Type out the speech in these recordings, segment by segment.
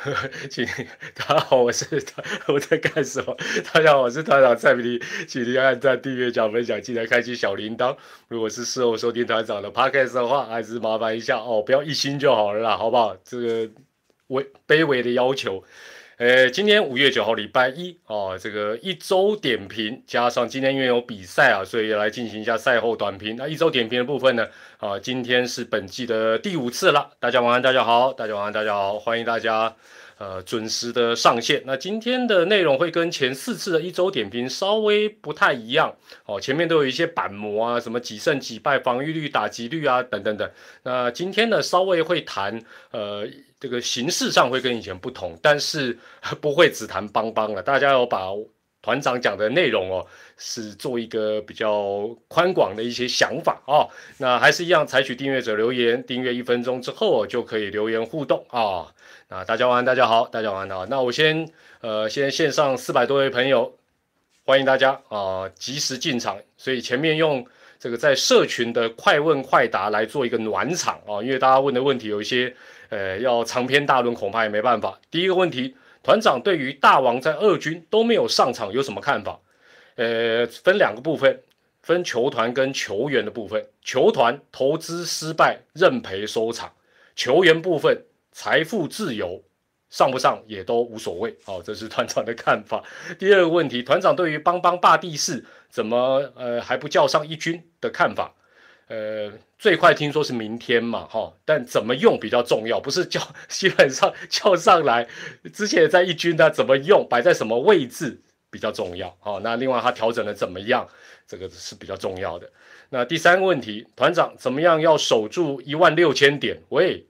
请大家好，我是 我在干什么？大家好，我是团长蔡明利，请您按赞、订阅、讲分享，记得开启小铃铛。如果是事后收听团长的 podcast 的话，还是麻烦一下哦，不要一心就好了啦，好不好？这个微卑微的要求。呃，今天五月九号，礼拜一哦，这个一周点评加上今天因为有比赛啊，所以来进行一下赛后短评。那一周点评的部分呢，啊，今天是本季的第五次了。大家晚安，大家好，大家晚安，大家好，欢迎大家呃准时的上线。那今天的内容会跟前四次的一周点评稍微不太一样哦，前面都有一些板模啊，什么几胜几败、防御率、打击率啊等等等。那今天呢，稍微会谈呃。这个形式上会跟以前不同，但是 不会只谈邦邦了。大家要把团长讲的内容哦，是做一个比较宽广的一些想法啊。那还是一样，采取订阅者留言，订阅一分钟之后就可以留言互动啊。那大家晚安，大家好，大家晚安好。那我先呃，先线上四百多位朋友，欢迎大家啊，及时进场。所以前面用这个在社群的快问快答来做一个暖场啊，因为大家问的问题有一些。呃，要长篇大论恐怕也没办法。第一个问题，团长对于大王在二军都没有上场有什么看法？呃，分两个部分，分球团跟球员的部分。球团投资失败认赔收场，球员部分财富自由上不上也都无所谓。好，这是团长的看法。第二个问题，团长对于邦邦霸地士怎么呃还不叫上一军的看法？呃，最快听说是明天嘛，哈，但怎么用比较重要，不是叫 基本上 叫上来，之前在一军呢怎么用，摆在什么位置比较重要，哦，那另外他调整的怎么样，这个是比较重要的。那第三个问题，团长怎么样要守住一万六千点？喂，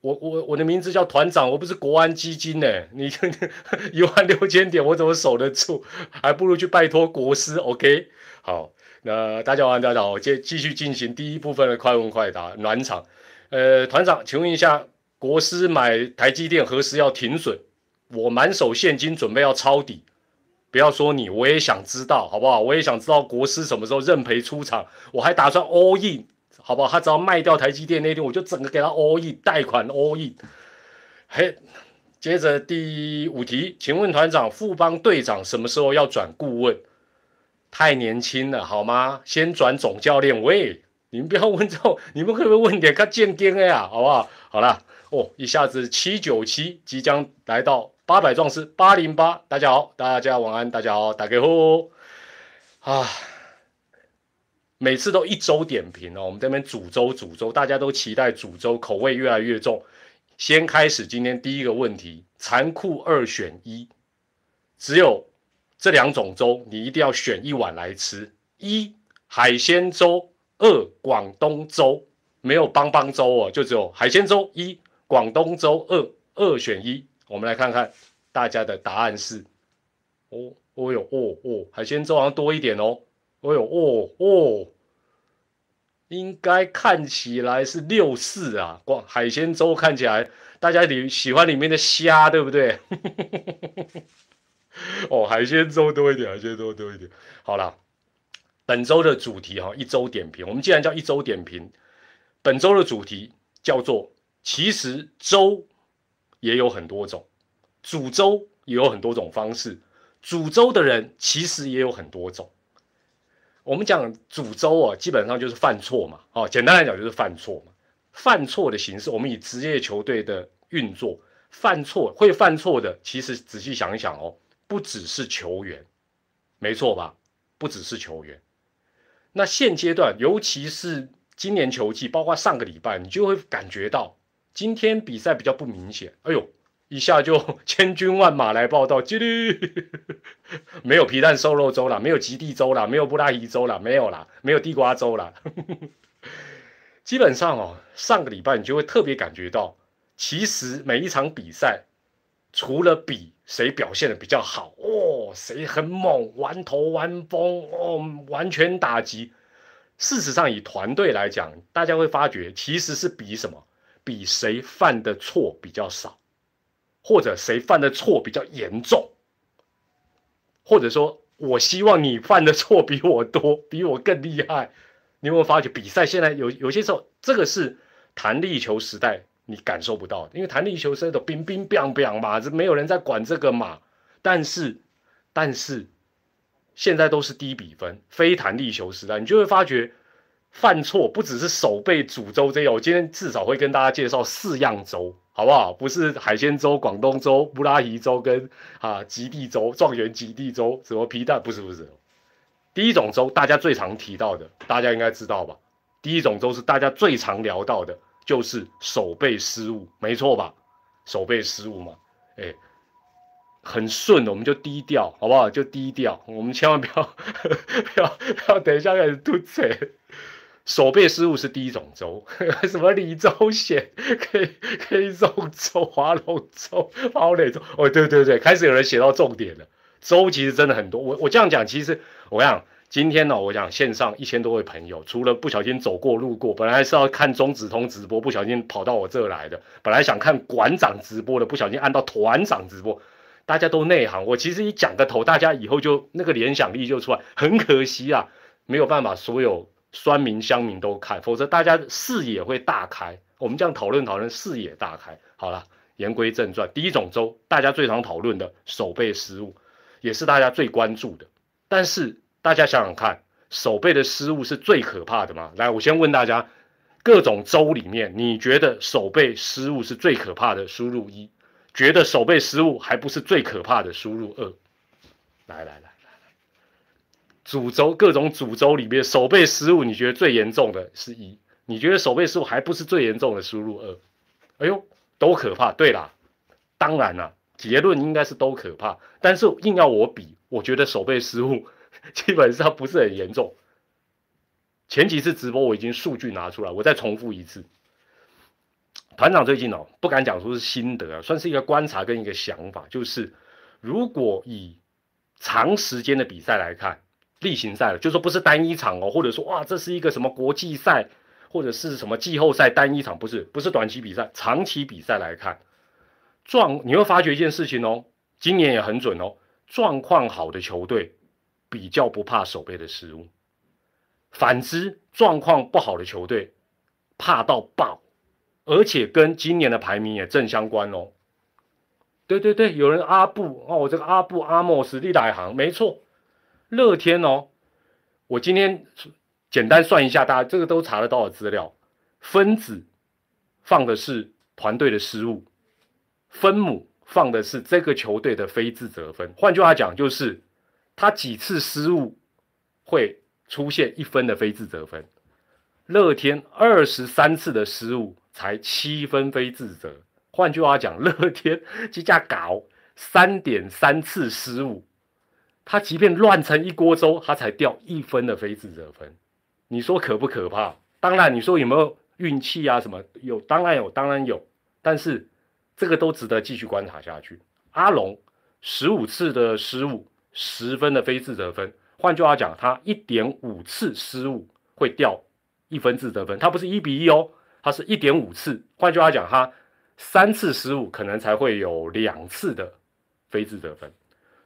我我我的名字叫团长，我不是国安基金呢，你 一万六千点我怎么守得住？还不如去拜托国师，OK，好。那大家好，大家好，接继续进行第一部分的快问快答暖场。呃，团长，请问一下，国师买台积电何时要停损？我满手现金准备要抄底，不要说你，我也想知道，好不好？我也想知道国师什么时候认赔出场，我还打算 all in，好不好？他只要卖掉台积电那天，我就整个给他 all in，贷款 all in。嘿，接着第五题，请问团长，富邦队长什么时候要转顾问？太年轻了，好吗？先转总教练。喂，你们不要问这种，你们可不可以问点更健康的呀？好不好？好了，哦，一下子七九七即将来到八百壮士八零八。大家好，大家晚安，大家好，打给呼啊！每次都一周点评哦，我们这边煮粥煮粥，大家都期待煮粥，口味越来越重。先开始今天第一个问题，残酷二选一，只有。这两种粥，你一定要选一碗来吃：一海鲜粥，二广东粥。没有帮帮粥哦，就只有海鲜粥一，广东粥二，二选一。我们来看看大家的答案是：哦，哦哟，哦哦，海鲜粥好像多一点哦。哦哟，哦哦，应该看起来是六四啊。广海鲜粥看起来大家里喜欢里面的虾，对不对？哦，海鲜粥多一点，海鲜粥多一点。好了，本周的主题哈，一周点评。我们既然叫一周点评，本周的主题叫做“其实粥也有很多种，煮粥也有很多种方式，煮粥的人其实也有很多种。”我们讲煮粥啊，基本上就是犯错嘛。哦，简单来讲就是犯错嘛。犯错的形式，我们以职业球队的运作，犯错会犯错的，其实仔细想一想哦。不只是球员，没错吧？不只是球员。那现阶段，尤其是今年球季，包括上个礼拜，你就会感觉到今天比赛比较不明显。哎呦，一下就 千军万马来报道，叽哩，没有皮蛋瘦肉粥了，没有极地粥了，没有布拉伊粥了，没有了，没有地瓜粥了。基本上哦，上个礼拜你就会特别感觉到，其实每一场比赛，除了比。谁表现的比较好哦？谁很猛，玩头玩疯哦，完全打击。事实上，以团队来讲，大家会发觉其实是比什么？比谁犯的错比较少，或者谁犯的错比较严重，或者说，我希望你犯的错比我多，比我更厉害。你有没有发觉，比赛现在有有些时候，这个是弹力球时代你感受不到，因为弹力球是都冰冰冰冰嘛，这没有人在管这个嘛。但是，但是现在都是低比分，非弹力球时代，你就会发觉犯错不只是手背煮粥这样。我今天至少会跟大家介绍四样粥，好不好？不是海鲜粥、广东粥、布拉吉粥跟啊极地粥、状元极地粥什么皮蛋，不是不是。第一种粥大家最常提到的，大家应该知道吧？第一种粥是大家最常聊到的。就是手背失误，没错吧？手背失误嘛，哎，很顺的，我们就低调，好不好？就低调，我们千万不要不要 不要，等一下开始吐嘴。手背失误是第一种州，什么李州险可以可以中州、华龙州、包磊州，哦，对对对，开始有人写到重点了。周其实真的很多，我我这样讲，其实我想。今天呢，我讲线上一千多位朋友，除了不小心走过路过，本来是要看中子通直播，不小心跑到我这来的；本来想看馆长直播的，不小心按到团长直播。大家都内行，我其实一讲个头，大家以后就那个联想力就出来。很可惜啊，没有办法所有酸民乡民都看，否则大家视野会大开。我们这样讨论讨论，视野大开。好了，言归正传，第一种周大家最常讨论的手背失误，也是大家最关注的，但是。大家想想看，手背的失误是最可怕的吗？来，我先问大家，各种州里面，你觉得手背失误是最可怕的？输入一，觉得手背失误还不是最可怕的？输入二。来来来来来，主州各种主州里面，手背失误你觉得最严重的是一，你觉得手背失误还不是最严重的？输入二。哎呦，都可怕。对啦，当然啦，结论应该是都可怕，但是硬要我比，我觉得手背失误。基本上不是很严重。前几次直播我已经数据拿出来，我再重复一次。团长最近哦，不敢讲说是心得啊，算是一个观察跟一个想法，就是如果以长时间的比赛来看，例行赛了，就说不是单一场哦，或者说哇，这是一个什么国际赛或者是什么季后赛单一场，不是不是短期比赛，长期比赛来看，状你会发觉一件事情哦，今年也很准哦，状况好的球队。比较不怕手背的失误，反之状况不好的球队怕到爆，而且跟今年的排名也正相关哦。对对对，有人阿布哦，我这个阿布阿莫斯利大行没错，乐天哦，我今天简单算一下，大家这个都查得到的资料，分子放的是团队的失误，分母放的是这个球队的非自责分，换句话讲就是。他几次失误会出现一分的非自责分？乐天二十三次的失误才七分非自责。换句话讲，乐天这架搞三点三次失误，他即便乱成一锅粥，他才掉一分的非自责分。你说可不可怕？当然，你说有没有运气啊？什么有？当然有，当然有。但是这个都值得继续观察下去。阿龙十五次的失误。十分的非自责分，换句话讲，他一点五次失误会掉一分自责分，他不是一比一哦，他是一点五次。换句话讲，他三次失误可能才会有两次的非自责分。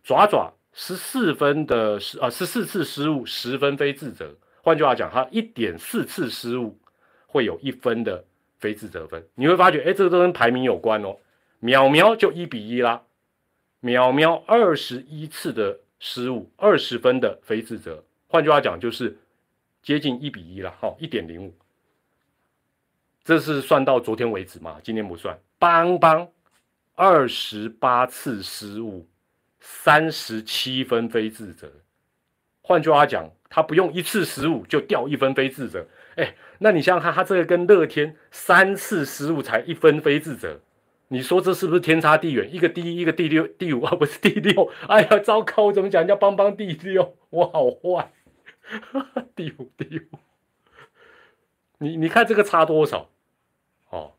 爪爪十四分的失啊十四次失误十分非自责，换句话讲，他一点四次失误会有一分的非自责分。你会发觉，哎，这个都跟排名有关哦。淼淼就一比一啦。淼淼二十一次的失误，二十分的非自责，换句话讲就是接近一比一了，哈，一点零五。这是算到昨天为止嘛？今天不算。邦邦二十八次失误，三十七分非自责。换句话讲，他不用一次失误就掉一分非自责。哎，那你想想看，他这个跟乐天三次失误才一分非自责。你说这是不是天差地远？一个第一，一个第六、第五啊，不是第六。哎呀，糟糕！我怎么讲人家邦邦第六？我好坏，第五第五。你你看这个差多少？哦，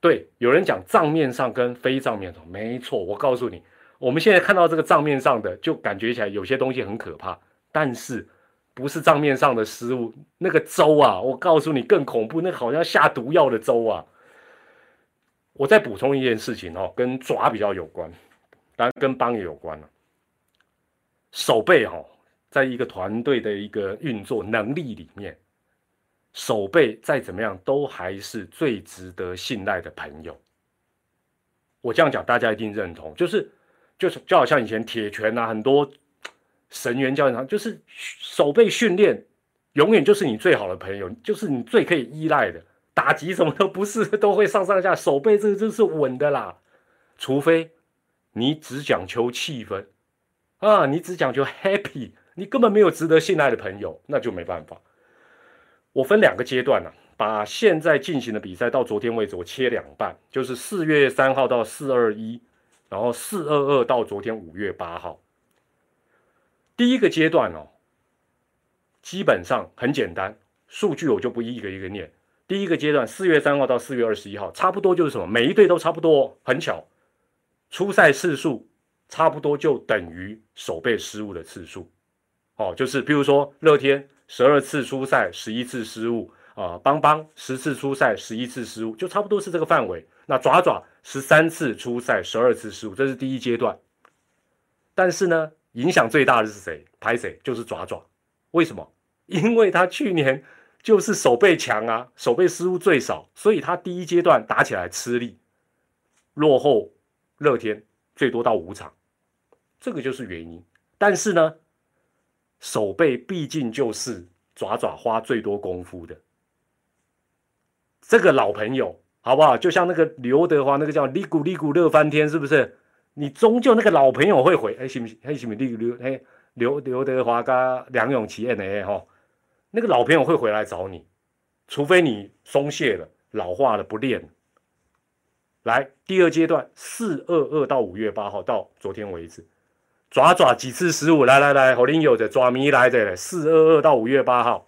对，有人讲账面上跟非账面上，没错。我告诉你，我们现在看到这个账面上的，就感觉起来有些东西很可怕，但是不是账面上的失误，那个粥啊，我告诉你更恐怖，那好像下毒药的粥啊。我再补充一件事情哦，跟爪比较有关，当然跟帮也有关了。手背哦，在一个团队的一个运作能力里面，守备再怎么样都还是最值得信赖的朋友。我这样讲，大家一定认同，就是就是就好像以前铁拳啊，很多神元教练，就是守备训练永远就是你最好的朋友，就是你最可以依赖的。打击什么都不是，都会上上下，手背这个就是稳的啦。除非你只讲求气氛啊，你只讲求 happy，你根本没有值得信赖的朋友，那就没办法。我分两个阶段呢，把现在进行的比赛到昨天为止，我切两半，就是四月三号到四二一，然后四二二到昨天五月八号。第一个阶段哦，基本上很简单，数据我就不一个一个念。第一个阶段，四月三号到四月二十一号，差不多就是什么，每一队都差不多，很巧，出赛次数差不多就等于守备失误的次数。哦，就是比如说乐天。十二次出赛，十一次失误啊！邦邦十次出赛，十一次失误，就差不多是这个范围。那爪爪十三次出赛，十二次失误，这是第一阶段。但是呢，影响最大的是谁？拍谁？就是爪爪。为什么？因为他去年就是手背强啊，手背失误最少，所以他第一阶段打起来吃力，落后乐天最多到五场，这个就是原因。但是呢？手背毕竟就是爪爪花最多功夫的这个老朋友，好不好？就像那个刘德华那个叫“利古利古乐翻天”，是不是？你终究那个老朋友会回，哎，行不行？哎，行不行？刘哎刘刘德华跟梁咏琪演的哎哈，那个老朋友会回来找你，除非你松懈了、老化了、不练。来，第二阶段，四二二到五月八号，到昨天为止。爪爪几次失误？来来来，好林有的爪迷来的四二二到五月八号，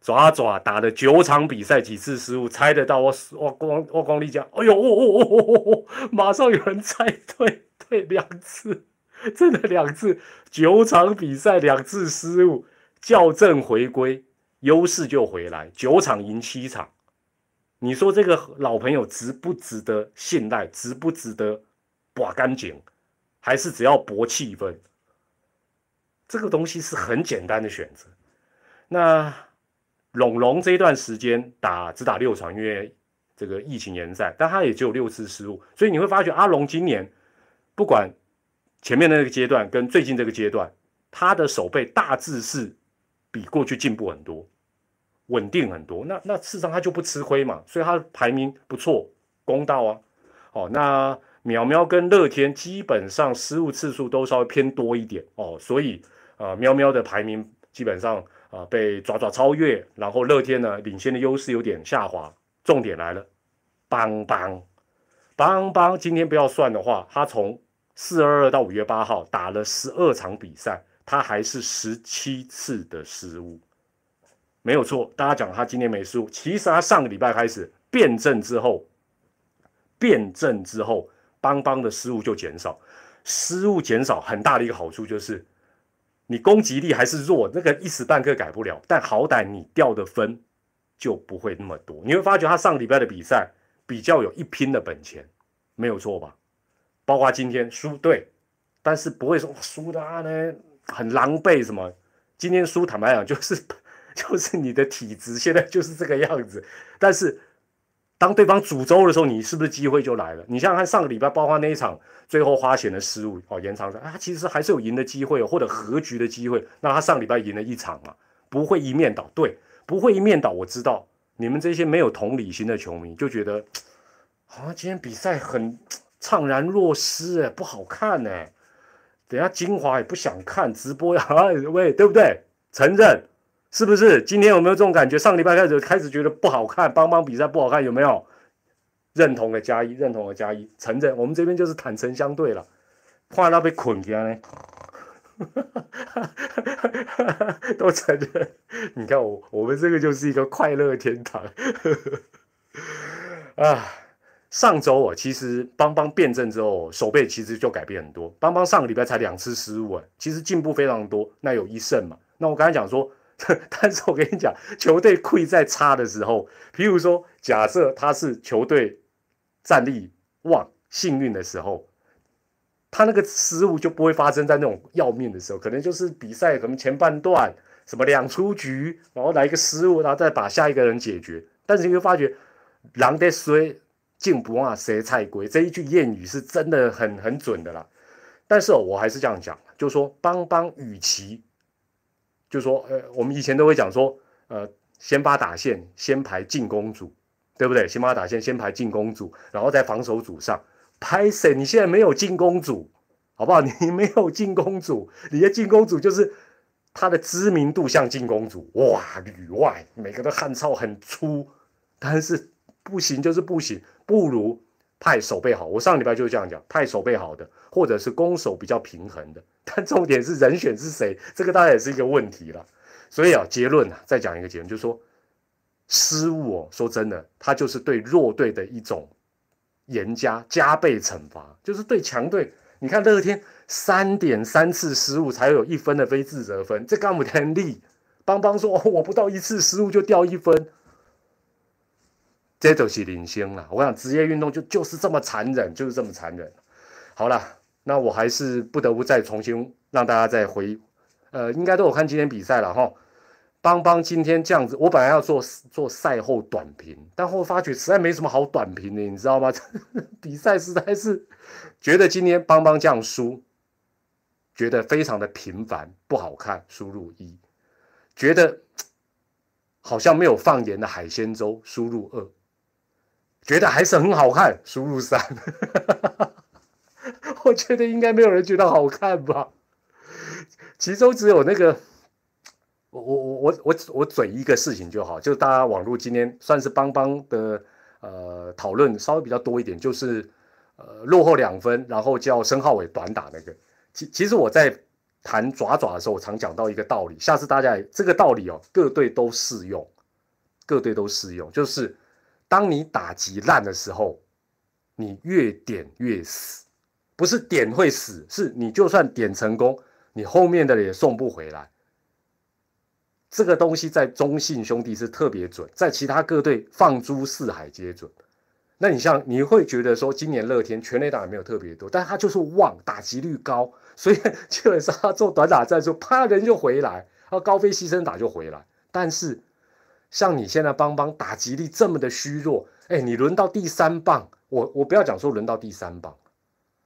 爪爪打了九场比赛，几次失误？猜得到？我我光我光你讲，哎呦，哦哦哦哦马上有人猜 对，对两次，真的两次，九场比赛两次失误，校正回归，优势就回来，九场赢七场。你说这个老朋友值不值得信赖？值不值得把干净？还是只要博气氛，这个东西是很简单的选择。那龙龙这一段时间打只打六场，因为这个疫情延赛，但他也只有六次失误，所以你会发觉阿龙今年不管前面那个阶段跟最近这个阶段，他的手背大致是比过去进步很多，稳定很多。那那事实上他就不吃亏嘛，所以他排名不错，公道啊。哦，那。淼淼跟乐天基本上失误次数都稍微偏多一点哦，所以啊，喵喵的排名基本上啊被爪爪超越，然后乐天呢领先的优势有点下滑。重点来了，邦邦邦邦，今天不要算的话，他从四二二到五月八号打了十二场比赛，他还是十七次的失误，没有错。大家讲他今天没失误，其实他上个礼拜开始变阵之后，变阵之后。邦邦的失误就减少，失误减少很大的一个好处就是，你攻击力还是弱，那个一时半刻改不了，但好歹你掉的分就不会那么多。你会发觉他上礼拜的比赛比较有一拼的本钱，没有错吧？包括今天输对，但是不会说输的啊呢很狼狈什么。今天输坦白讲 就是就是你的体质现在就是这个样子，但是。当对方煮粥的时候，你是不是机会就来了？你想想看，上个礼拜包括那一场最后花钱的失误哦，延长赛啊，其实还是有赢的机会或者和局的机会。那他上礼拜赢了一场嘛，不会一面倒。对，不会一面倒。我知道你们这些没有同理心的球迷就觉得，好像今天比赛很怅然若失，不好看呢。等下精华也不想看直播呀，喂，对不对？承认。是不是今天有没有这种感觉？上礼拜开始开始觉得不好看，邦邦比赛不好看，有没有？认同的加一，认同的加一，承认我们这边就是坦诚相对了。怕到被捆起来呢，都承认。你看我，我们这个就是一个快乐天堂 啊！上周啊，其实邦邦辩证之后，手背其实就改变很多。邦邦上个礼拜才两次失误，其实进步非常多。那有一胜嘛？那我刚才讲说。但是我跟你讲，球队溃在差的时候，譬如说，假设他是球队战力旺、幸运的时候，他那个失误就不会发生在那种要命的时候，可能就是比赛可能前半段什么两出局，然后来一个失误，然后再把下一个人解决。但是你会发觉，狼的衰进不啊谁菜龟这一句谚语是真的很很准的啦。但是，我还是这样讲，就是说邦邦与其，就说呃，我们以前都会讲说，呃，先发打线先排进攻组，对不对？先发打线先排进攻组，然后在防守组上。拍谁？你现在没有进攻组，好不好？你没有进攻组，你的进攻组就是他的知名度像进攻组，哇，旅外每个都汗臭很粗，但是不行就是不行，不如。派守备好，我上礼拜就是这样讲，派守备好的，或者是攻守比较平衡的。但重点是人选是谁，这个当然也是一个问题了。所以啊，结论啊，再讲一个结论，就是说失误哦，说真的，它就是对弱队的一种严加加倍惩罚。就是对强队，你看乐天三点三次失误才有一分的非自责分，这干不天力。邦邦说我不到一次失误就掉一分。这都是领先了，我想职业运动就就是这么残忍，就是这么残忍。好了，那我还是不得不再重新让大家再回，呃，应该都有看今天比赛了哈。邦邦今天这样子，我本来要做做赛后短评，但后发觉实在没什么好短评的，你知道吗？比赛实在是觉得今天邦邦这样输，觉得非常的平凡不好看，输入一，觉得好像没有放盐的海鲜粥，输入二。觉得还是很好看，输入三。我觉得应该没有人觉得好看吧。其中只有那个，我我我我我嘴一个事情就好，就是大家网络今天算是邦邦的呃讨论稍微比较多一点，就是呃落后两分，然后叫申浩伟短打那个。其其实我在谈爪爪的时候，我常讲到一个道理，下次大家这个道理哦，各队都适用，各队都适用，就是。当你打击烂的时候，你越点越死，不是点会死，是你就算点成功，你后面的也送不回来。这个东西在中信兄弟是特别准，在其他各队放诸四海皆准。那你像你会觉得说，今年乐天全垒打没有特别多，但他就是旺，打击率高，所以基本上他做短打战术，啪人就回来，然后高飞牺牲打就回来，但是。像你现在邦邦打击力这么的虚弱，哎，你轮到第三棒，我我不要讲说轮到第三棒，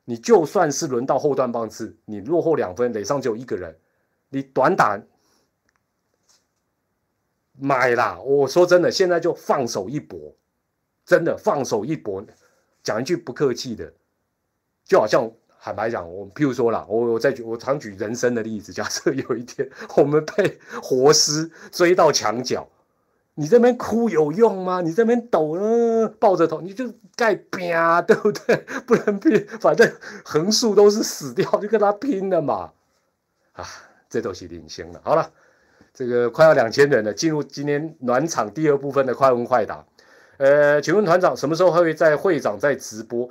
你就算是轮到后段棒次，你落后两分，垒上只有一个人，你短打买啦！我说真的，现在就放手一搏，真的放手一搏，讲一句不客气的，就好像坦白讲，我譬如说啦，我我再举我常举人生的例子，假设有一天我们被活尸追到墙角。你这边哭有用吗？你这边抖呢，抱着头，你就盖拼啊，对不对？不能拼，反正横竖都是死掉，就跟他拼了嘛。啊，这都是领先了。好了，这个快要两千人了，进入今天暖场第二部分的快问快答。呃，请问团长什么时候会在会长在直播？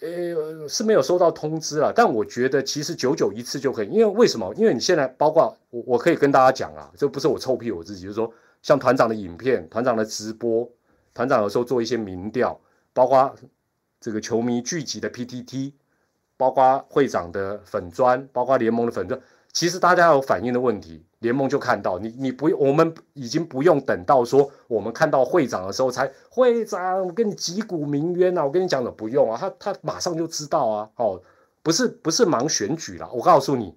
呃，是没有收到通知了，但我觉得其实九九一次就可以，因为为什么？因为你现在包括我，我可以跟大家讲啊，这不是我臭屁我自己，就是说。像团长的影片、团长的直播、团长有时候做一些民调，包括这个球迷聚集的 PTT，包括会长的粉砖，包括联盟的粉砖，其实大家有反映的问题，联盟就看到你，你不用，我们已经不用等到说我们看到会长的时候才会长，我跟你击鼓鸣冤啊，我跟你讲的不用啊，他他马上就知道啊，哦，不是不是忙选举了，我告诉你，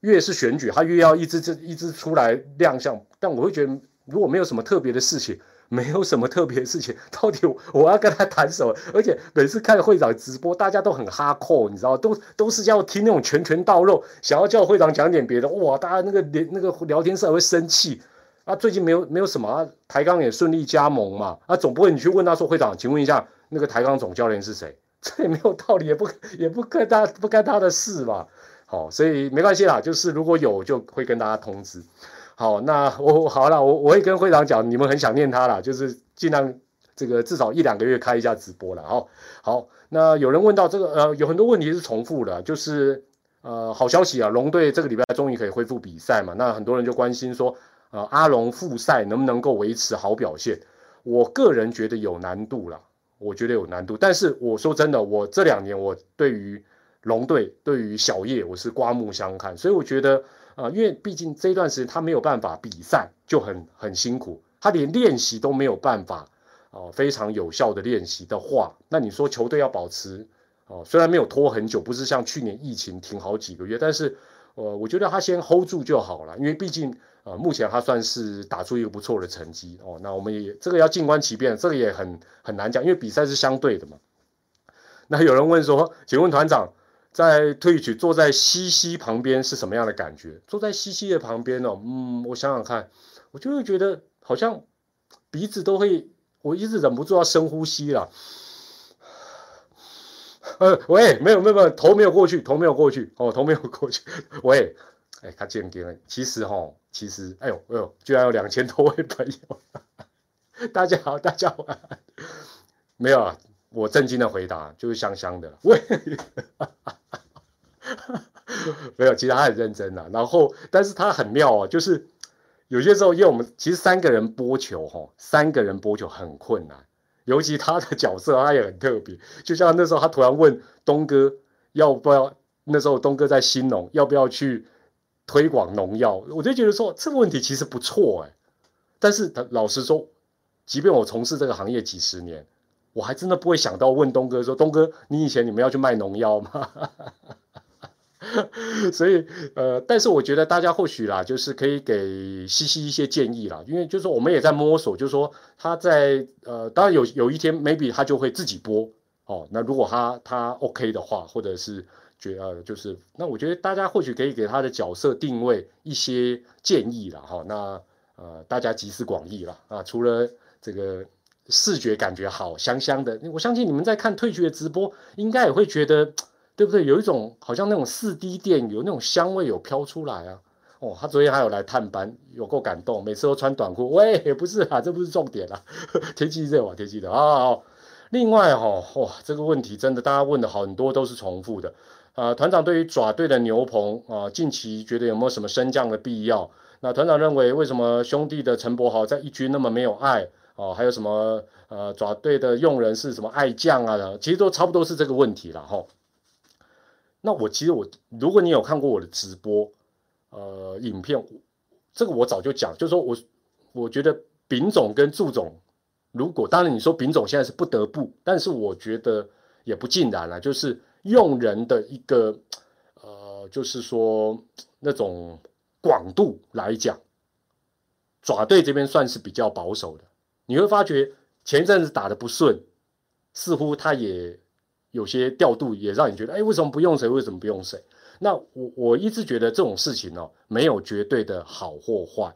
越是选举，他越要一支支一支出来亮相，但我会觉得。如果没有什么特别的事情，没有什么特别的事情，到底我要跟他谈什么？而且每次看会长直播，大家都很哈扣，你知道，都都是要听那种拳拳到肉，想要叫会长讲点别的，哇，大家那个连那个聊天室会生气啊。最近没有没有什么啊，台钢也顺利加盟嘛，啊，总不会你去问他说，会长，请问一下，那个台钢总教练是谁？这 也没有道理，也不也不跟他不干他的事吧？好，所以没关系啦，就是如果有就会跟大家通知。好，那我好了，我我会跟会长讲，你们很想念他了，就是尽量这个至少一两个月开一下直播了。好，好，那有人问到这个，呃，有很多问题是重复的，就是呃，好消息啊，龙队这个礼拜终于可以恢复比赛嘛？那很多人就关心说，呃，阿龙复赛能不能够维持好表现？我个人觉得有难度了，我觉得有难度。但是我说真的，我这两年我对于龙队对于小叶我是刮目相看，所以我觉得。啊，因为毕竟这一段时间他没有办法比赛，就很很辛苦，他连练习都没有办法哦，非常有效的练习的话，那你说球队要保持哦，虽然没有拖很久，不是像去年疫情停好几个月，但是呃，我觉得他先 hold 住就好了，因为毕竟呃，目前他算是打出一个不错的成绩哦，那我们也这个要静观其变，这个也很很难讲，因为比赛是相对的嘛。那有人问说，请问团长？在退曲坐在西西旁边是什么样的感觉？坐在西西的旁边哦，嗯，我想想看，我就会觉得好像鼻子都会，我一直忍不住要深呼吸了。呃，喂，没有没有没有，头没有过去，头没有过去，哦，头没有过去。喂，哎，他见见了，其实哈，其实，哎呦哎呦，居然有两千多位朋友，大家好，大家好，没有啊。我震惊的回答就是香香的，喂，没有，其实他很认真的。然后，但是他很妙啊，就是有些时候，因为我们其实三个人播球，哈，三个人播球很困难，尤其他的角色他也很特别。就像那时候他突然问东哥要不要，那时候东哥在新农要不要去推广农药，我就觉得说这个问题其实不错哎。但是他老实说，即便我从事这个行业几十年。我还真的不会想到问东哥说：“东哥，你以前你们要去卖农药吗？”所以，呃，但是我觉得大家或许啦，就是可以给西西一些建议啦，因为就是我们也在摸索，就是说他在呃，当然有有一天 maybe 他就会自己播哦。那如果他他 OK 的话，或者是觉呃，就是那我觉得大家或许可以给他的角色定位一些建议了哈。那呃，大家集思广益了啊，除了这个。视觉感觉好香香的，我相信你们在看退去的直播，应该也会觉得，对不对？有一种好像那种四 D 店有那种香味有飘出来啊。哦，他昨天还有来探班，有够感动，每次都穿短裤。喂，也不是啊，这不是重点啊，天气热啊，天气热啊。另外哈，哇，这个问题真的大家问的很多都是重复的啊。团长对于爪队的牛棚啊，近期觉得有没有什么升降的必要？那团长认为，为什么兄弟的陈柏豪在一军那么没有爱？哦，还有什么呃爪队的用人是什么爱将啊？其实都差不多是这个问题了哈。那我其实我，如果你有看过我的直播，呃，影片，这个我早就讲，就是说我我觉得丙总跟祝总，如果当然你说丙总现在是不得不，但是我觉得也不尽然了，就是用人的一个呃，就是说那种广度来讲，爪队这边算是比较保守的。你会发觉前一阵子打的不顺，似乎他也有些调度，也让你觉得，哎，为什么不用谁？为什么不用谁？那我我一直觉得这种事情哦，没有绝对的好或坏，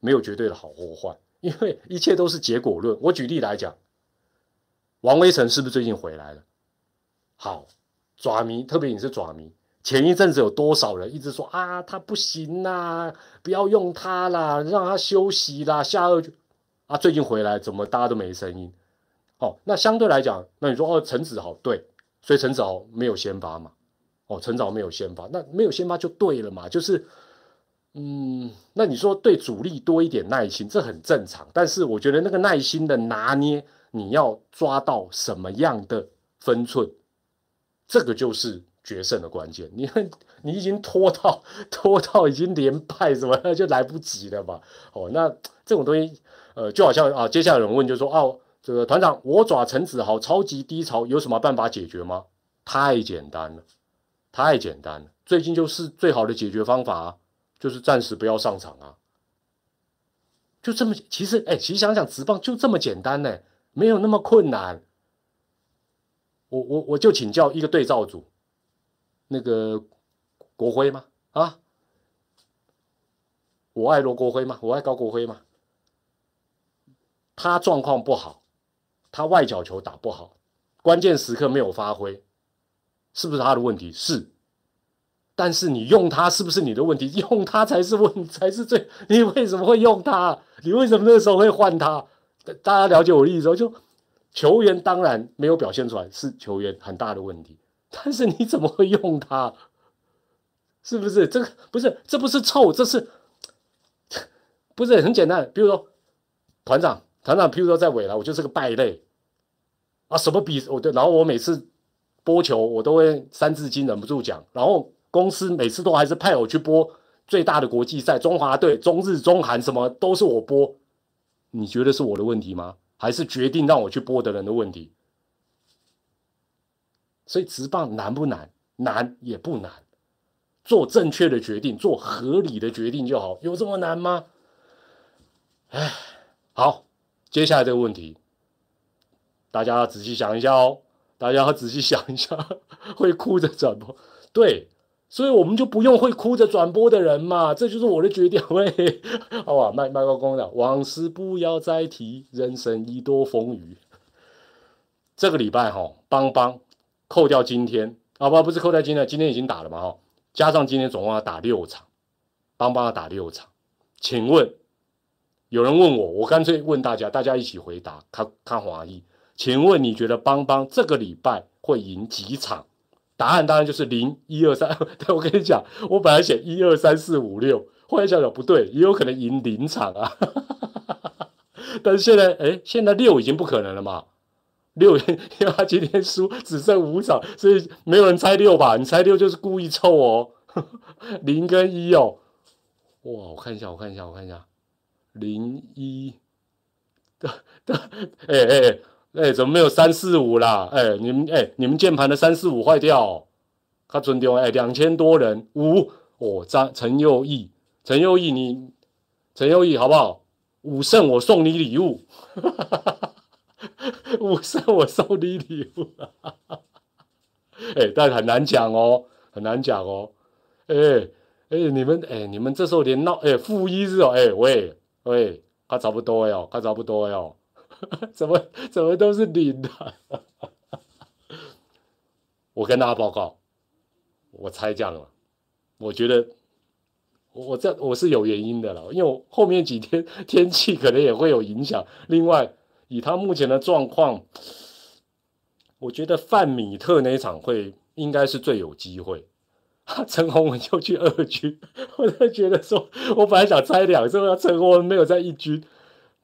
没有绝对的好或坏，因为一切都是结果论。我举例来讲，王威成是不是最近回来了？好，爪迷，特别你是爪迷，前一阵子有多少人一直说啊，他不行啦，不要用他啦，让他休息啦，下颚。啊，最近回来怎么大家都没声音？哦，那相对来讲，那你说哦，陈子豪对，所以陈子豪没有先发嘛？哦，陈子豪没有先发，那没有先发就对了嘛？就是，嗯，那你说对主力多一点耐心，这很正常。但是我觉得那个耐心的拿捏，你要抓到什么样的分寸，这个就是决胜的关键。你看，你已经拖到拖到已经连败什么就来不及了吧？哦，那这种东西。呃，就好像啊，接下来有人问，就说哦，这个团长，我爪陈子豪超级低潮，有什么办法解决吗？太简单了，太简单了。最近就是最好的解决方法，就是暂时不要上场啊。就这么，其实哎，其实想想，直棒就这么简单呢，没有那么困难。我我我就请教一个对照组，那个国辉吗？啊，我爱罗国辉吗？我爱高国辉吗？他状况不好，他外角球打不好，关键时刻没有发挥，是不是他的问题？是，但是你用他是不是你的问题？用他才是问，才是最。你为什么会用他？你为什么那时候会换他？大家了解我的意思就球员当然没有表现出来，是球员很大的问题。但是你怎么会用他？是不是这个不是？这不是臭，这是不是很简单？比如说团长。团长，譬如说在未来，我就是个败类啊！什么比我对，然后我每次播球，我都会三字经忍不住讲。然后公司每次都还是派我去播最大的国际赛，中华队、中日、中韩什么都是我播，你觉得是我的问题吗？还是决定让我去播的人的问题？所以直棒难不难？难也不难，做正确的决定，做合理的决定就好，有这么难吗？哎，好，接下来这个问题，大家要仔细想一下哦，大家要仔细想一下，会哭着转播，对。所以我们就不用会哭着转播的人嘛，这就是我的决定。喂，好吧，麦麦克风的往事不要再提，人生已多风雨。这个礼拜哈，邦邦扣掉今天啊不不是扣掉今天，今天已经打了嘛哈，加上今天总共要打六场，邦邦要打六场。请问有人问我，我干脆问大家，大家一起回答，看看华裔。请问你觉得邦邦这个礼拜会赢几场？答案当然就是零一二三。对我跟你讲，我本来写一二三四五六，后来想想不对，也有可能赢零场啊。但是现在，哎，现在六已经不可能了嘛？六，因为他今天输只剩五场，所以没有人猜六吧？你猜六就是故意凑哦。零跟一哦，哇，我看一下，我看一下，我看一下，零一。的 的，哎哎。哎，怎么没有三四五啦？哎，你们哎，你们键盘的三四五坏掉，哦他尊重哎，两千多人。五。哦，张陈佑义，陈佑义你，陈佑义好不好？五胜我送你礼物，五胜我送你礼物，哎，但是很难讲哦，很难讲哦，哎哎，你们哎，你们这时候连闹哎负一是哦，哎喂。喂，他差不多哟，他差不多哟。怎么怎么都是零的？我跟大家报告，我猜这样了。我觉得我这我是有原因的了，因为我后面几天天气可能也会有影响。另外，以他目前的状况，我觉得范米特那一场会应该是最有机会。陈宏文就去二军，我在觉得说，我本来想猜两胜，陈宏文没有在一军。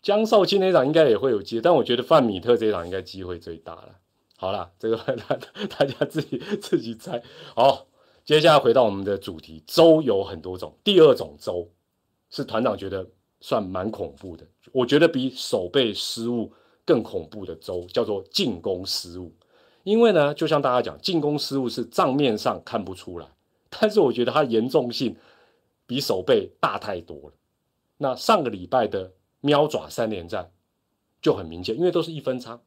江少卿那场应该也会有机，但我觉得范米特这场应该机会最大了。好了，这个 大大家自己自己猜。好，接下来回到我们的主题，粥有很多种。第二种粥是团长觉得算蛮恐怖的，我觉得比守备失误更恐怖的粥叫做进攻失误。因为呢，就像大家讲，进攻失误是账面上看不出来，但是我觉得它严重性比守备大太多了。那上个礼拜的。喵爪三连战就很明显，因为都是一分差，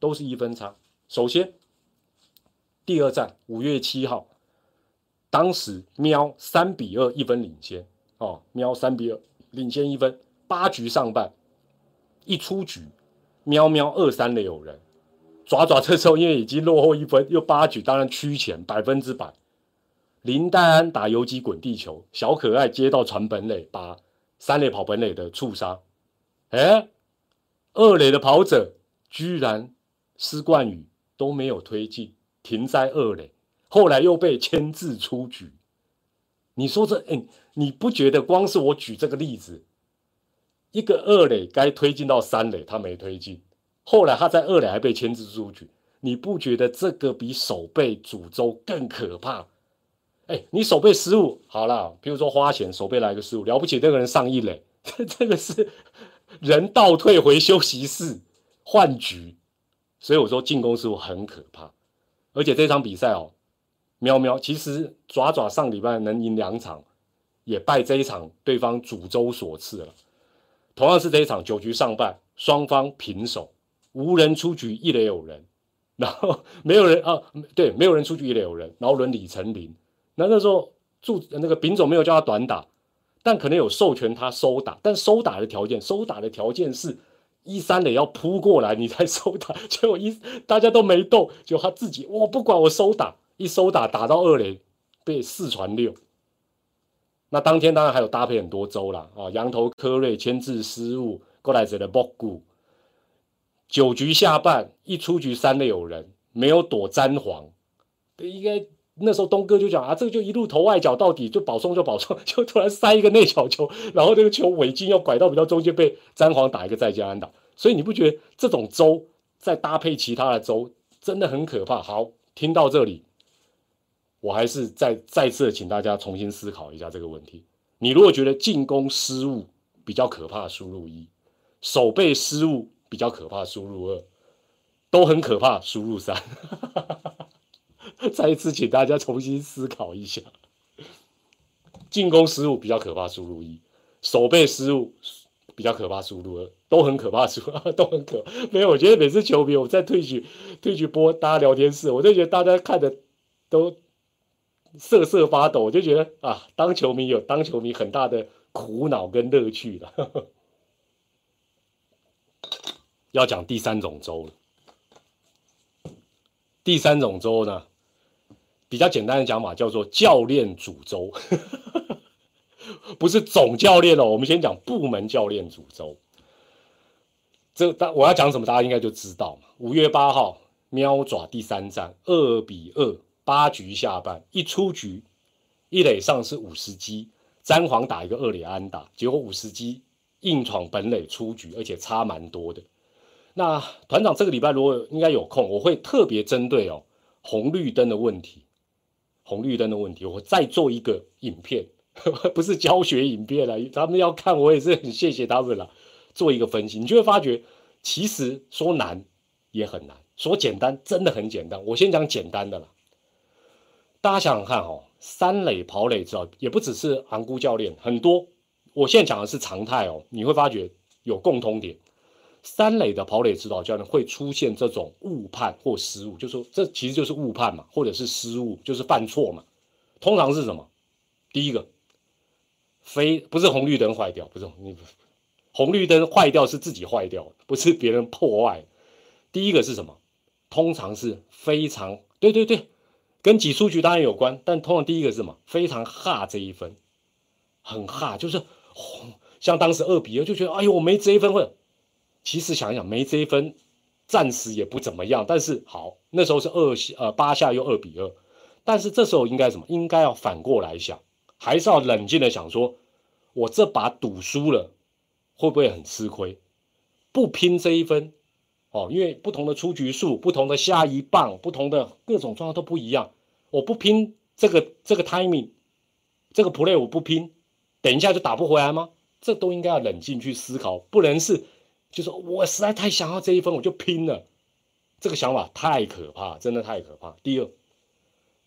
都是一分差。首先，第二战五月七号，当时喵三比二一分领先哦，喵三比二领先一分，八局上半一出局，喵喵二三垒有人，爪爪这时候因为已经落后一分，又八局当然趋前百分之百。林黛安打游击滚地球，小可爱接到传本垒，把三垒跑本垒的触杀。哎，二垒的跑者居然施冠宇都没有推进，停在二垒，后来又被牵制出局。你说这，哎，你不觉得光是我举这个例子，一个二垒该推进到三垒，他没推进，后来他在二垒还被牵制出局，你不觉得这个比守备诅咒更可怕？哎，你守备失误好了，比如说花钱守备来个失误，了不起，那个人上一垒，这这个是。人倒退回休息室换局，所以我说进攻失误很可怕。而且这场比赛哦，喵喵其实爪爪上礼拜能赢两场，也拜这一场对方主周所赐了。同样是这一场九局上半，双方平手，无人出局，一垒有人，然后没有人啊，对，没有人出局，一垒有人，然后轮李成林。那那时候助那个丙总没有叫他短打。但可能有授权他收打，但收打的条件，收打的条件是一三垒要扑过来，你才收打。结果一大家都没动，就他自己，我不管我收打，一收打打到二垒被四传六。那当天当然还有搭配很多周啦，啊，羊头科瑞牵制失误，过来者的博古。九局下半一出局三垒有人，没有躲詹皇，应该。那时候东哥就讲啊，这个就一路投外角到底，就保送就保送，就突然塞一个内角球，然后那个球尾劲要拐到比较中间，被詹皇打一个再加安打。所以你不觉得这种周再搭配其他的周真的很可怕？好，听到这里，我还是再再次请大家重新思考一下这个问题：你如果觉得进攻失误比较可怕，输入一；守备失误比较可怕，输入二；都很可怕，输入三。再一次，请大家重新思考一下：进攻失误比较可怕，输入一；守备失误比较可怕，输入二。都很可怕，输 都很可。没有，我觉得每次球迷我在退去退去播大家聊天室，我就觉得大家看的都瑟瑟发抖。我就觉得啊，当球迷有当球迷很大的苦恼跟乐趣了。要讲第三种粥了。第三种粥呢，比较简单的讲法叫做教练煮粥，不是总教练哦。我们先讲部门教练煮粥。这大我要讲什么，大家应该就知道嘛。五月八号，喵爪第三战，二比二，八局下半，一出局，一垒上是五十基，詹皇打一个二垒安打，结果五十基硬闯本垒出局，而且差蛮多的。那团长这个礼拜如果应该有空，我会特别针对哦红绿灯的问题，红绿灯的问题，我再做一个影片，不是教学影片了，他们要看，我也是很谢谢他们了。做一个分析，你就会发觉，其实说难也很难，说简单真的很简单。我先讲简单的了。大家想想看哦，三垒跑垒知道，也不只是昂姑教练，很多。我现在讲的是常态哦，你会发觉有共通点。三垒的跑垒指导教练会出现这种误判或失误，就说这其实就是误判嘛，或者是失误，就是犯错嘛。通常是什么？第一个，非不是红绿灯坏掉，不是你。红绿灯坏掉是自己坏掉，不是别人破坏。第一个是什么？通常是非常对对对，跟挤出局当然有关，但通常第一个是什么？非常哈这一分，很哈，就是像当时二比二就觉得，哎呦，我没这一分，或其实想想，没这一分，暂时也不怎么样。但是好，那时候是二呃八下又二比二，但是这时候应该什么？应该要反过来想，还是要冷静的想，说我这把赌输了。会不会很吃亏？不拼这一分，哦，因为不同的出局数、不同的下一棒、不同的各种状况都不一样。我不拼这个这个 timing，这个 play 我不拼，等一下就打不回来吗？这都应该要冷静去思考，不能是就说我实在太想要这一分，我就拼了。这个想法太可怕，真的太可怕。第二，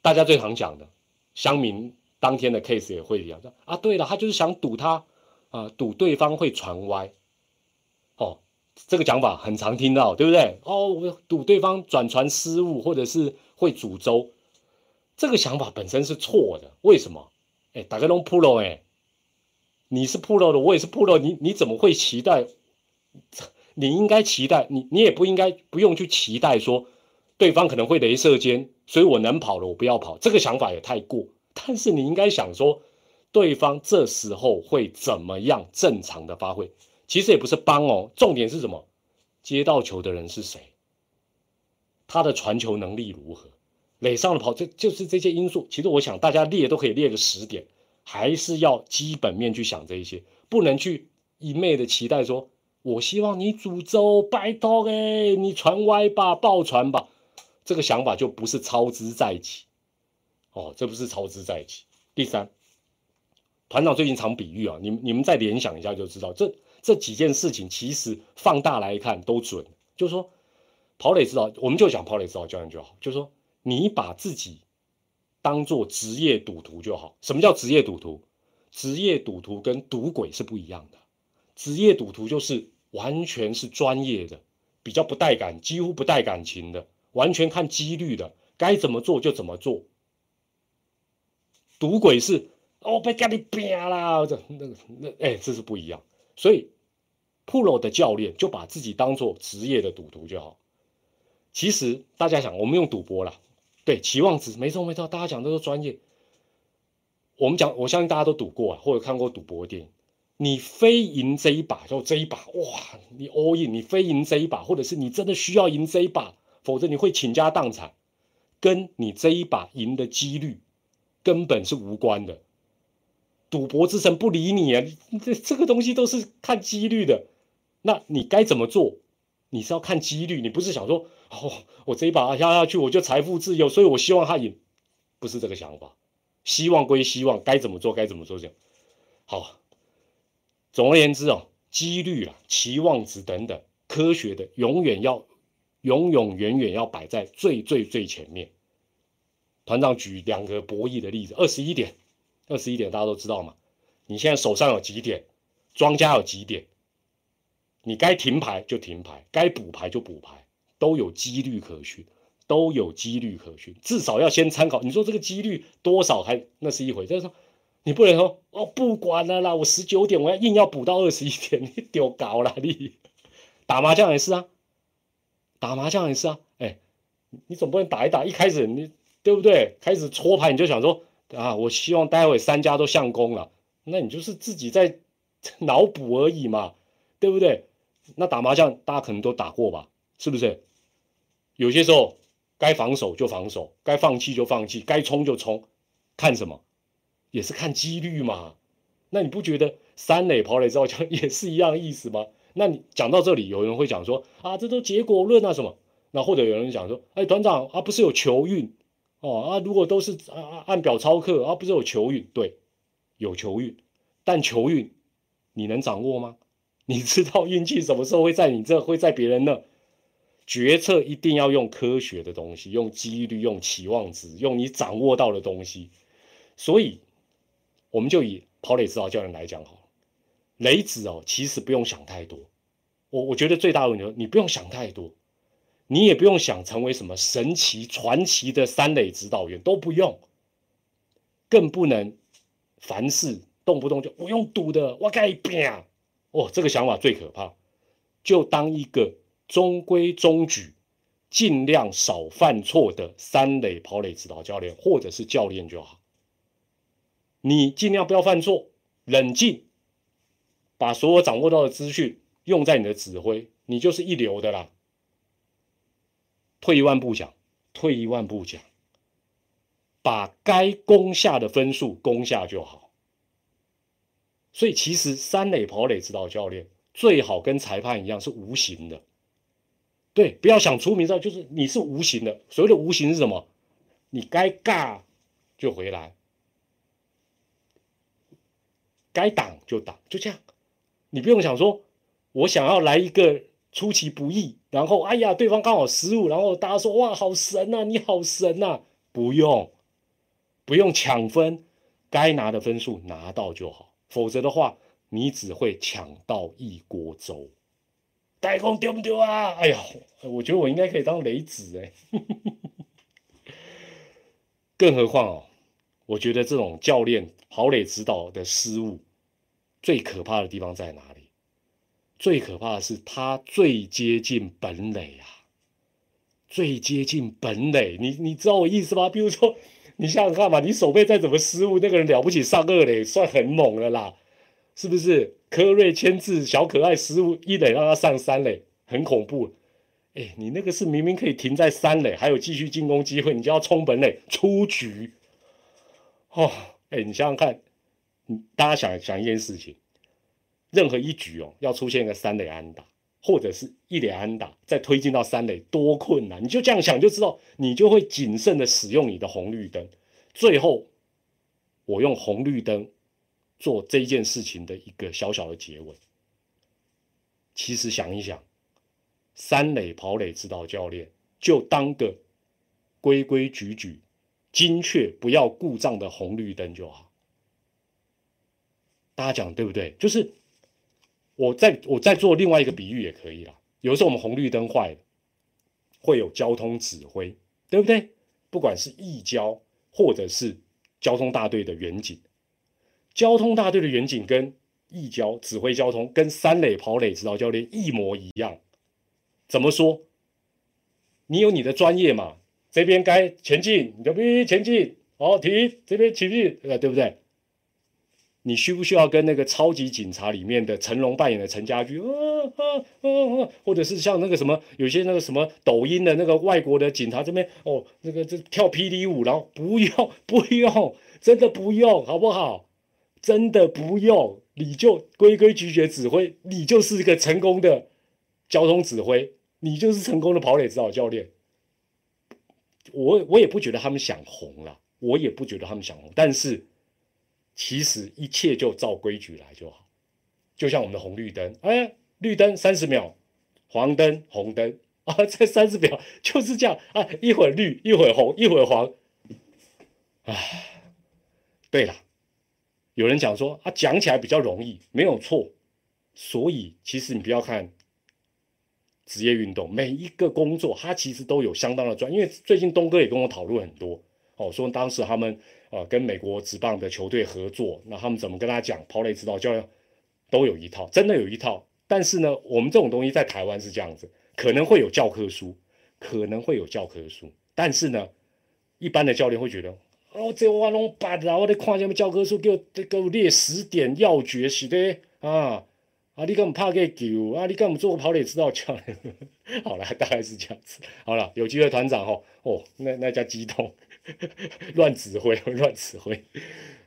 大家最常讲的，乡民当天的 case 也会一样，啊，对了，他就是想赌他。啊，赌对方会传歪，哦，这个讲法很常听到，对不对？哦，我赌对方转传失误，或者是会煮粥，这个想法本身是错的。为什么？哎，打个龙 pro 哎，你是 pro 的，我也是 pro，你你怎么会期待？你应该期待你，你也不应该不用去期待说对方可能会镭射尖，所以我能跑了，我不要跑，这个想法也太过。但是你应该想说。对方这时候会怎么样正常的发挥？其实也不是帮哦，重点是什么？接到球的人是谁？他的传球能力如何？垒上的跑，这就是这些因素。其实我想大家列都可以列个十点，还是要基本面去想这一些，不能去一昧的期待说，我希望你诅咒，拜托哎，你传歪吧，爆传吧，这个想法就不是操之在己。哦，这不是操之在己。第三。团长最近常比喻啊，你你们再联想一下就知道，这这几件事情其实放大来看都准。就是说，跑垒指导，我们就讲跑垒指导教练就好。就是说，你把自己当做职业赌徒就好。什么叫职业赌徒？职业赌徒跟赌鬼是不一样的。职业赌徒就是完全是专业的，比较不带感，几乎不带感情的，完全看几率的，该怎么做就怎么做。赌鬼是。哦，被跟你拼啦！这、那个、那，哎，这是不一样。所以，Pro 的教练就把自己当做职业的赌徒就好。其实大家想，我们用赌博了，对，期望值没错没错。大家讲都是专业。我们讲，我相信大家都赌过啊，或者看过赌博的电影。你非赢这一把，就这一把，哇！你 all in，你非赢这一把，或者是你真的需要赢这一把，否则你会倾家荡产，跟你这一把赢的几率根本是无关的。赌博之神不理你啊！这这个东西都是看几率的，那你该怎么做？你是要看几率，你不是想说哦，我这一把压下去我就财富自由，所以我希望他赢，不是这个想法。希望归希望，该怎么做该怎么做。这样好，总而言之哦，几率啊、期望值等等，科学的永远要永永远远要摆在最最最前面。团长举两个博弈的例子，二十一点，二十一点大家都知道嘛？你现在手上有几点？庄家有几点？你该停牌就停牌，该补牌就补牌，都有几率可循，都有几率可循。至少要先参考。你说这个几率多少还那是一回，就是说你不能说哦不管了啦，我十九点我要硬要补到二十一点，你丢搞了你。打麻将也是啊，打麻将也是啊，哎，你总不能打一打一开始你对不对？开始搓牌你就想说啊，我希望待会三家都相公了，那你就是自己在 脑补而已嘛，对不对？那打麻将，大家可能都打过吧？是不是？有些时候该防守就防守，该放弃就放弃，该冲就冲，看什么？也是看几率嘛。那你不觉得三垒跑垒造枪也是一样意思吗？那你讲到这里，有人会讲说啊，这都结果论啊什么？那或者有人讲说，哎，团长啊，不是有球运哦啊？如果都是啊按表操课啊，不是有球运？对，有球运，但球运你能掌握吗？你知道运气什么时候会在你这，会在别人那？决策一定要用科学的东西，用几率，用期望值，用你掌握到的东西。所以，我们就以跑垒指导教练来讲好了，雷子哦，其实不用想太多。我我觉得最大的问题，你不用想太多，你也不用想成为什么神奇传奇的三垒指导员，都不用，更不能凡事动不动就我用赌的，我改变。哦，这个想法最可怕，就当一个中规中矩、尽量少犯错的三垒跑垒指导教练或者是教练就好。你尽量不要犯错，冷静，把所有掌握到的资讯用在你的指挥，你就是一流的啦。退一万步讲，退一万步讲，把该攻下的分数攻下就好。所以其实三垒跑垒指导教练最好跟裁判一样是无形的，对，不要想出名的，就是你是无形的。所谓的无形是什么？你该尬就回来，该挡就挡，就这样。你不用想说，我想要来一个出其不意，然后哎呀，对方刚好失误，然后大家说哇，好神呐，你好神呐，不用，不用抢分，该拿的分数拿到就好。否则的话，你只会抢到一锅粥。代工丢不丢啊？哎呀，我觉得我应该可以当雷子哎。更何况哦，我觉得这种教练跑垒指导的失误，最可怕的地方在哪里？最可怕的是他最接近本垒啊，最接近本垒。你你知道我意思吗？比如说。你想想看嘛，你手背再怎么失误，那个人了不起上二垒算很猛了啦，是不是？科瑞签字小可爱失误一垒让他上三垒，很恐怖。哎，你那个是明明可以停在三垒，还有继续进攻机会，你就要冲本垒出局。哦，哎，你想想看，大家想想一件事情，任何一局哦，要出现一个三垒安打。或者是一垒安打，再推进到三垒多困难，你就这样想就知道，你就会谨慎的使用你的红绿灯。最后，我用红绿灯做这件事情的一个小小的结尾。其实想一想，三垒跑垒指导教练就当个规规矩矩、精确不要故障的红绿灯就好。大家讲对不对？就是。我再我再做另外一个比喻也可以了。有时候我们红绿灯坏了，会有交通指挥，对不对？不管是义交或者是交通大队的远景，交通大队的远景跟义交指挥交通，跟三垒跑垒指导教练一模一样。怎么说？你有你的专业嘛？这边该前进，你就必须前进。好，停，这边前进，呃，对不对？你需不需要跟那个超级警察里面的成龙扮演的陈家驹，啊啊啊，或者是像那个什么，有些那个什么抖音的那个外国的警察这边哦，那个这跳霹雳舞，然后不用不用，真的不用，好不好？真的不用，你就规规矩矩指挥，你就是一个成功的交通指挥，你就是成功的跑垒指导教练。我我也不觉得他们想红了，我也不觉得他们想红，但是。其实一切就照规矩来就好。就像我们的红绿灯，哎，绿灯三十秒，黄灯红灯啊，这三十秒就是这样啊，一会儿绿，一会儿红，一会儿黄。唉，对了，有人讲说啊，讲起来比较容易，没有错。所以其实你不要看职业运动，每一个工作它其实都有相当的专。因为最近东哥也跟我讨论很多哦，说当时他们呃跟美国职棒的球队合作，那他们怎么跟他讲跑垒指导教练都有一套，真的有一套。但是呢，我们这种东西在台湾是这样子，可能会有教科书，可能会有教科书，但是呢，一般的教练会觉得哦，这我弄白了，我得看什么教科书，给我给我列十点要诀是的啊。啊，你根本怕给球啊！你根本做个跑垒指导教练。好了，大概是这样子。好了，有机会团长哦，哦，那那叫激动，乱指挥，乱指挥。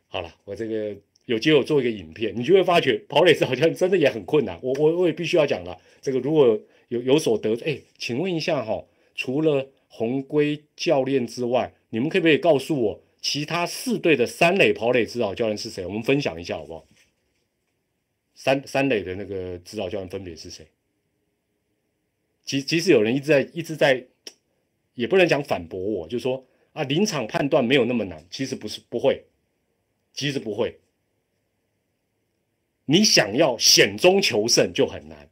好了，我这个有机会做一个影片，你就会发觉跑垒是好像真的也很困难。我我我也必须要讲了，这个如果有有所得，哎，请问一下哈，除了红龟教练之外，你们可不可以告诉我其他四队的三垒跑垒指导教练是谁？我们分享一下好不好？三三垒的那个指导教练分别是谁？即即使有人一直在一直在，也不能讲反驳我，就说啊，临场判断没有那么难。其实不是不会，其实不会。你想要险中求胜就很难，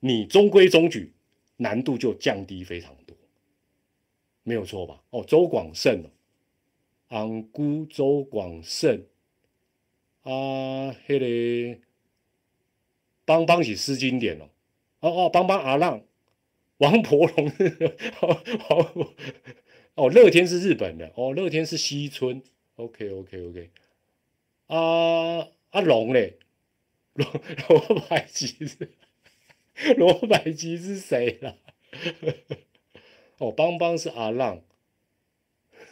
你中规中矩，难度就降低非常多，没有错吧？哦，周广胜哦，安姑周广胜，啊，迄个。邦邦是失经典哦，哦哦，邦邦阿浪，王婆龙，哦哦，乐天是日本的哦，乐天是西村，OK OK OK，啊阿龙嘞，罗 罗百吉是罗百吉是谁啦？哦，邦邦是阿浪，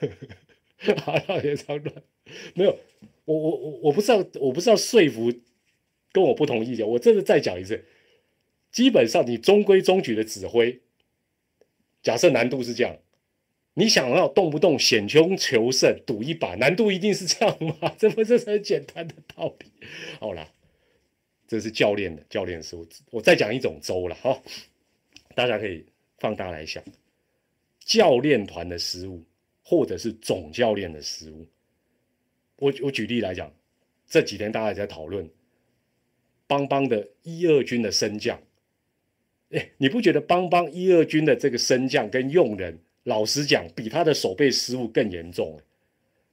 阿浪也超乱，没有，我我我我不知道，我不知道说服。跟我不同意见，我真的再讲一次，基本上你中规中矩的指挥，假设难度是这样，你想要动不动险中求胜赌一把，难度一定是这样吗？这不是很简单的道理？好了，这是教练的教练失误，我再讲一种周了哈，大家可以放大来想，教练团的失误，或者是总教练的失误。我我举例来讲，这几天大家也在讨论。邦邦的一二军的升降，哎，你不觉得邦邦一二军的这个升降跟用人，老实讲，比他的手背失误更严重？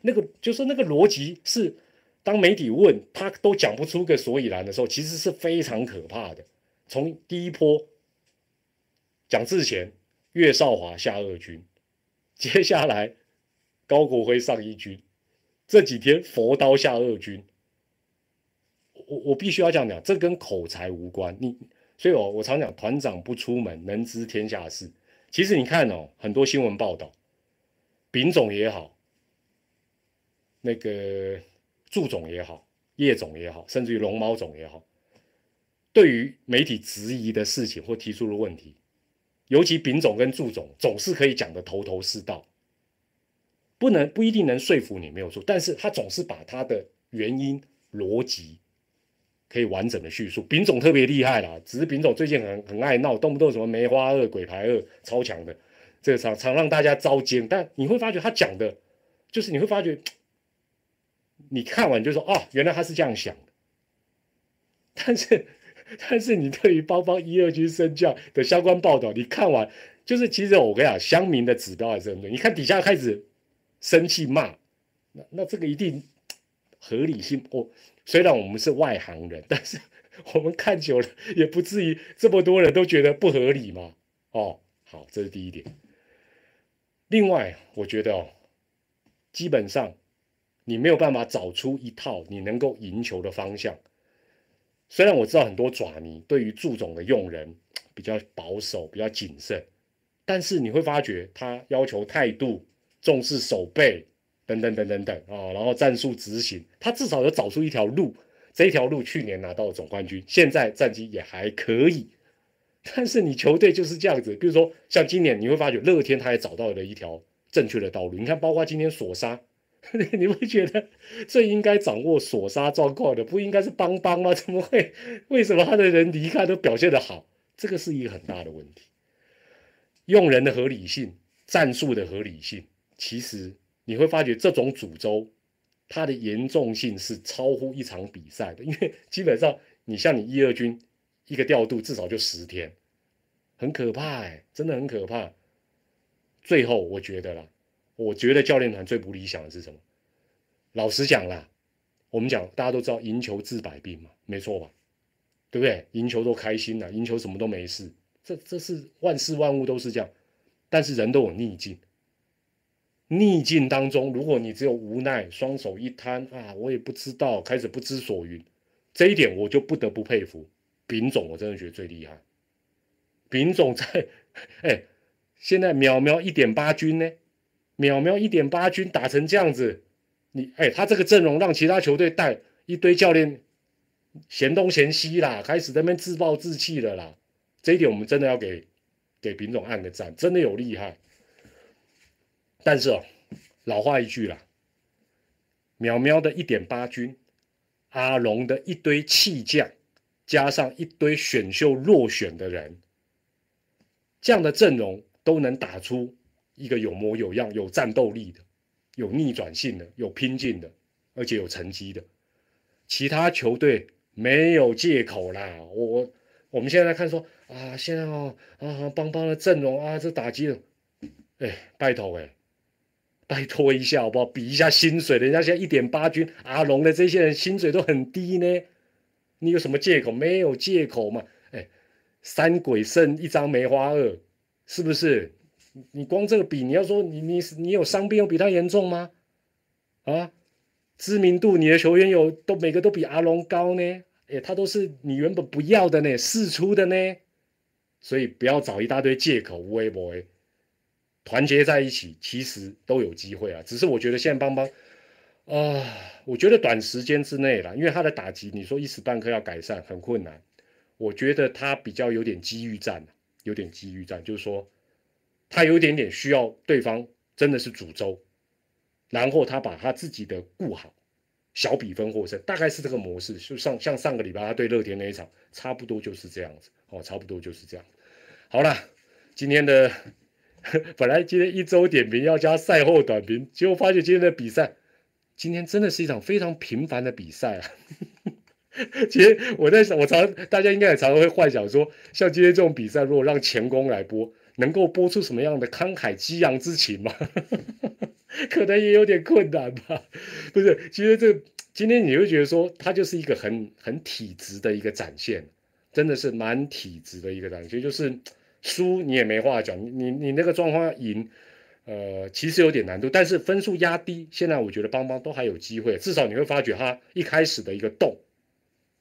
那个就是那个逻辑是，当媒体问他都讲不出个所以然的时候，其实是非常可怕的。从第一波蒋志贤、岳少华下二军，接下来高国辉上一军，这几天佛刀下二军。我我必须要这样讲，这跟口才无关。你，所以我我常讲，团长不出门，能知天下事。其实你看哦，很多新闻报道，丙总也好，那个祝总也好，叶总也好，甚至于龙猫总也好，对于媒体质疑的事情或提出的问题，尤其丙总跟祝总总是可以讲的头头是道，不能不一定能说服你没有错，但是他总是把他的原因逻辑。可以完整的叙述，丙总特别厉害啦，只是丙总最近很很爱闹，动不动什么梅花二、鬼牌二，超强的，这个常常让大家遭奸。但你会发觉他讲的，就是你会发觉，你看完就说哦，原来他是这样想的。但是，但是你对于邦邦一二军升降的相关报道，你看完就是其实我跟你讲，乡民的指标还是很对。你看底下开始生气骂，那那这个一定合理性哦。虽然我们是外行人，但是我们看久了也不至于这么多人都觉得不合理嘛。哦，好，这是第一点。另外，我觉得哦，基本上你没有办法找出一套你能够赢球的方向。虽然我知道很多爪迷对于祝总的用人比较保守、比较谨慎，但是你会发觉他要求态度、重视守备。等等等等等啊，然后战术执行，他至少有找出一条路，这一条路去年拿到了总冠军，现在战绩也还可以。但是你球队就是这样子，比如说像今年，你会发觉乐天他也找到了一条正确的道路。你看，包括今天索沙，你会觉得最应该掌握索杀状况的，不应该是邦邦吗？怎么会？为什么他的人离开都表现得好？这个是一个很大的问题。用人的合理性、战术的合理性，其实你会发觉这种诅咒，它的严重性是超乎一场比赛的。因为基本上，你像你一二军一个调度至少就十天，很可怕哎，真的很可怕。最后我觉得啦。我觉得教练团最不理想的是什么？老实讲啦，我们讲大家都知道赢球治百病嘛，没错吧？对不对？赢球都开心了，赢球什么都没事，这这是万事万物都是这样。但是人都有逆境，逆境当中，如果你只有无奈，双手一摊啊，我也不知道，开始不知所云，这一点我就不得不佩服丙总，我真的觉得最厉害。丙总在 哎，现在淼淼一点八军呢。淼淼一点八军打成这样子，你哎，他这个阵容让其他球队带一堆教练嫌东嫌西啦，开始在那边自暴自弃了啦。这一点我们真的要给给丙总按个赞，真的有厉害。但是哦，老话一句啦，苗苗的一点八军，阿龙的一堆弃将，加上一堆选秀落选的人，这样的阵容都能打出。一个有模有样、有战斗力的、有逆转性的、有拼劲的，而且有成绩的，其他球队没有借口啦。我我们现在看说啊，现在哦啊，邦邦的阵容啊，这打击了，哎，拜托哎，拜托一下好不好？比一下薪水，人家现在一点八军，阿龙的这些人薪水都很低呢，你有什么借口？没有借口嘛？哎，三鬼剩一张梅花二，是不是？你光这个比，你要说你你你有伤病有比他严重吗？啊，知名度你的球员有都每个都比阿龙高呢，哎，他都是你原本不要的呢，试出的呢，所以不要找一大堆借口，微博团结在一起，其实都有机会啊。只是我觉得现在邦邦啊，我觉得短时间之内啦，因为他的打击，你说一时半刻要改善很困难。我觉得他比较有点机遇战，有点机遇战，就是说。他有一点点需要对方真的是主轴，然后他把他自己的顾好，小比分获胜，大概是这个模式。就上像上个礼拜他对乐天那一场，差不多就是这样子哦，差不多就是这样。好了，今天的 本来今天一周点评要加赛后短评，结果发现今天的比赛，今天真的是一场非常平凡的比赛啊。其实我在想，我常大家应该也常常会幻想说，像今天这种比赛，如果让前攻来播。能够播出什么样的慷慨激昂之情吗？可能也有点困难吧。不是，其实这今天你会觉得说，它就是一个很很体质的一个展现，真的是蛮体质的一个展现。就是输你也没话讲，你你那个状况要赢，呃，其实有点难度。但是分数压低，现在我觉得邦邦都还有机会。至少你会发觉他一开始的一个动，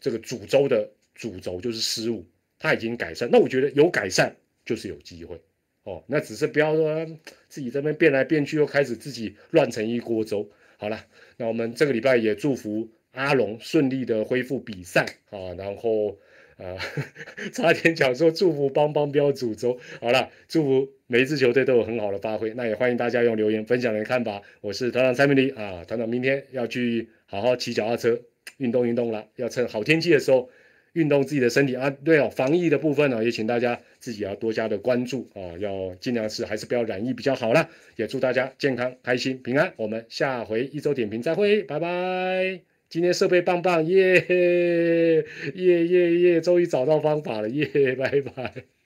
这个主轴的主轴就是失误，他已经改善。那我觉得有改善就是有机会。哦，那只是不要说自己这边变来变去，又开始自己乱成一锅粥。好了，那我们这个礼拜也祝福阿龙顺利的恢复比赛啊，然后啊，差点讲说祝福邦邦标主轴。好了，祝福每一支球队都有很好的发挥。那也欢迎大家用留言分享你的看法。我是团长蔡明礼啊，团长明天要去好好骑脚踏车运动运动了，要趁好天气的时候。运动自己的身体啊，对哦，防疫的部分呢，也请大家自己要多加的关注啊，要尽量是还是不要染疫比较好啦。也祝大家健康、开心、平安。我们下回一周点评再会，拜拜。今天设备棒棒，耶耶耶耶，终于找到方法了，耶，拜拜。